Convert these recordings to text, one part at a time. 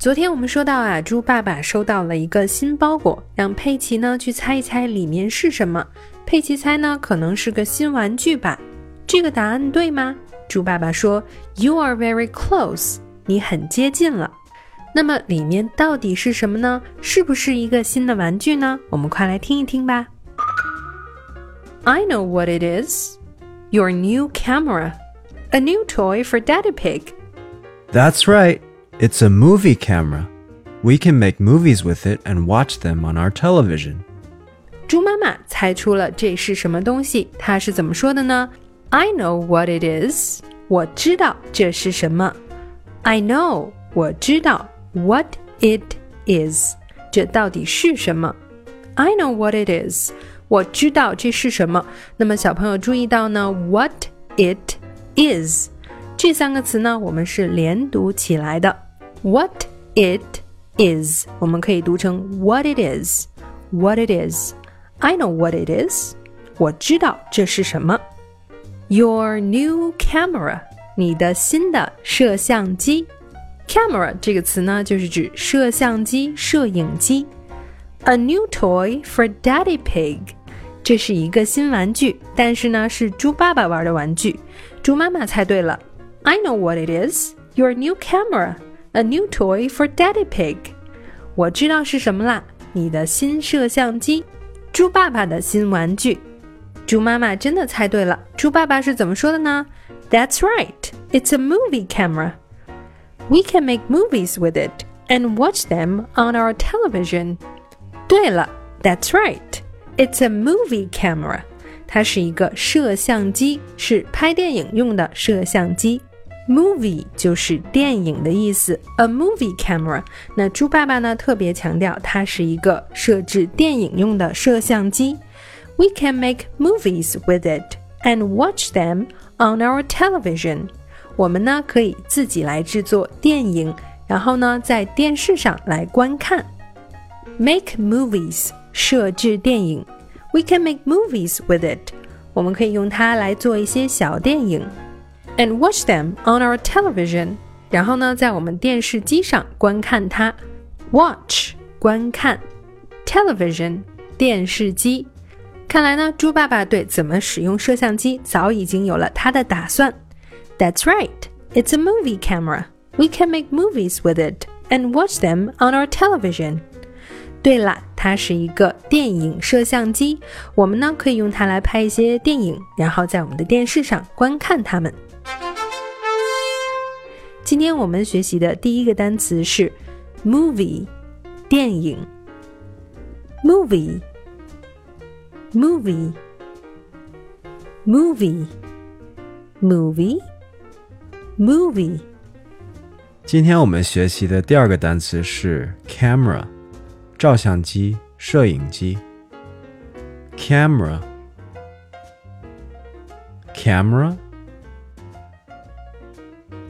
昨天我们说到啊，猪爸爸收到了一个新包裹，让佩奇呢去猜一猜里面是什么。佩奇猜呢，可能是个新玩具吧。这个答案对吗？猪爸爸说：“You are very close，你很接近了。”那么里面到底是什么呢？是不是一个新的玩具呢？我们快来听一听吧。I know what it is. Your new camera, a new toy for Daddy Pig. That's right. It's a movie camera. We can make movies with it and watch them on our television. 猪妈妈猜出了这是什么东西，她是怎么说的呢？I know what it is，我知道这是什么。I know，我知道 what it is，这到底是什么？I know what it is，我知道这是什么。那么小朋友注意到呢，what it is 这三个词呢，我们是连读起来的。 What it is，我们可以读成 what it is，what it is。I know what it is，我知道这是什么。Your new camera，你的新的摄像机。Camera 这个词呢，就是指摄像机、摄影机。A new toy for Daddy Pig，这是一个新玩具，但是呢是猪爸爸玩的玩具。猪妈妈猜对了。I know what it is. Your new camera, a new toy for Daddy Pig。我知道是什么啦，你的新摄像机，猪爸爸的新玩具。猪妈妈真的猜对了。猪爸爸是怎么说的呢？That's right. It's a movie camera. We can make movies with it and watch them on our television. 对了，That's right. It's a movie camera. 它是一个摄像机，是拍电影用的摄像机。 Movie 就是电影的意思，a movie camera。那猪爸爸呢特别强调，它是一个设置电影用的摄像机。We can make movies with it and watch them on our television. 我们呢可以自己来制作电影，然后呢在电视上来观看。Make movies 设置电影，We can make movies with it。我们可以用它来做一些小电影 ，and watch them on our television。然后呢在我们电视机上观看它。Watch 观看，television 电视机。看来呢，猪爸爸对怎么使用摄像机早已经有了他的打算。That's right, it's a movie camera. We can make movies with it and watch them on our television. 对了，它是一个电影摄像机，我们呢可以用它来拍一些电影，然后在我们的电视上观看它们。 今天我们学习的第一个单词是 movie，电影。movie。movie movie movie movie 今天我们学习的第二个单词是 camera，照相机、摄影机。camera camera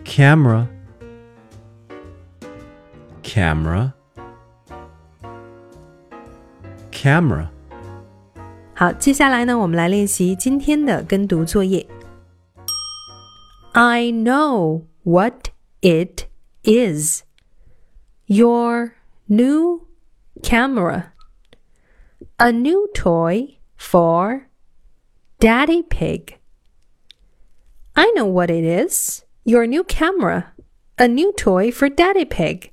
camera camera camera 好，接下来呢，我们来练习今天的跟读作业。I know what it is. Your new camera. A new toy for Daddy Pig. I know what it is. Your new camera. A new toy for Daddy Pig.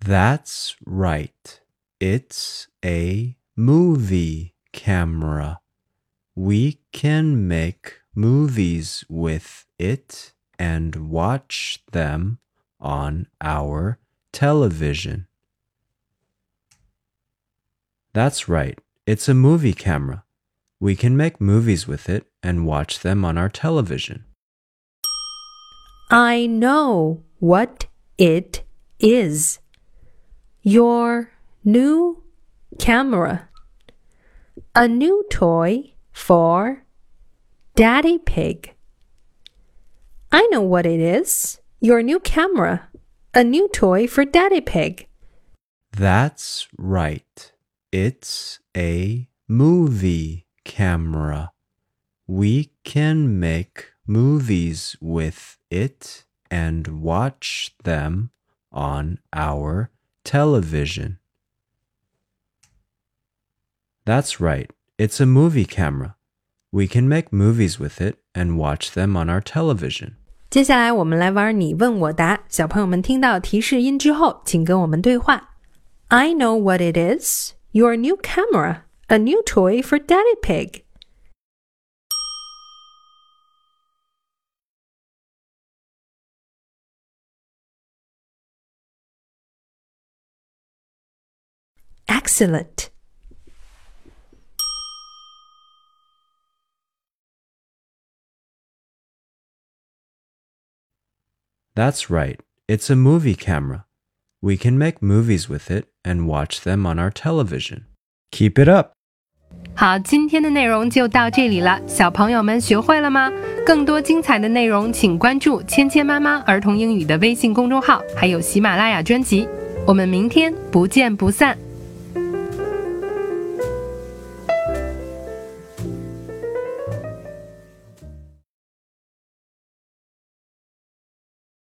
That's right. It's a movie camera. We can make movies with it and watch them on our television. That's right. It's a movie camera. We can make movies with it and watch them on our television. I know what it is. Your new camera. A new toy for Daddy Pig. I know what it is. Your new camera. A new toy for Daddy Pig. That's right. It's a movie camera. We can make movies with it and watch them on our television. That's right. It's a movie camera. We can make movies with it and watch them on our television. 接下来我们来玩你问我答。小朋友们听到提示音之后，请跟我们对话。I know what it is. Your new camera, a new toy for Daddy Pig. Excellent. That's right. It's a movie camera. We can make movies with it and watch them on our television. Keep it up. 好，今天的内容就到这里了，小朋友们学会了吗？更多精彩的内容，请关注“芊芊妈妈儿童英语”的微信公众号，还有喜马拉雅专辑。我们明天不见不散。